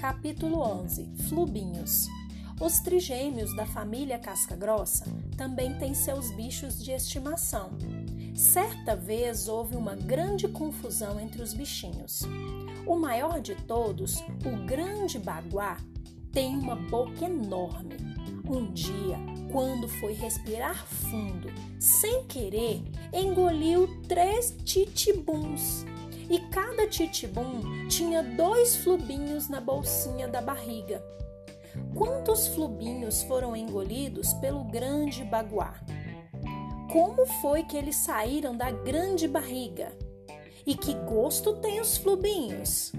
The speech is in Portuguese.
Capítulo 11 Flubinhos Os trigêmeos da família casca-grossa também têm seus bichos de estimação. Certa vez houve uma grande confusão entre os bichinhos. O maior de todos, o grande baguá, tem uma boca enorme. Um dia, quando foi respirar fundo, sem querer, engoliu três titibuns e cada titibum tinha dois flubinhos na bolsinha da barriga. Quantos flubinhos foram engolidos pelo grande baguá? Como foi que eles saíram da grande barriga? E que gosto tem os flubinhos?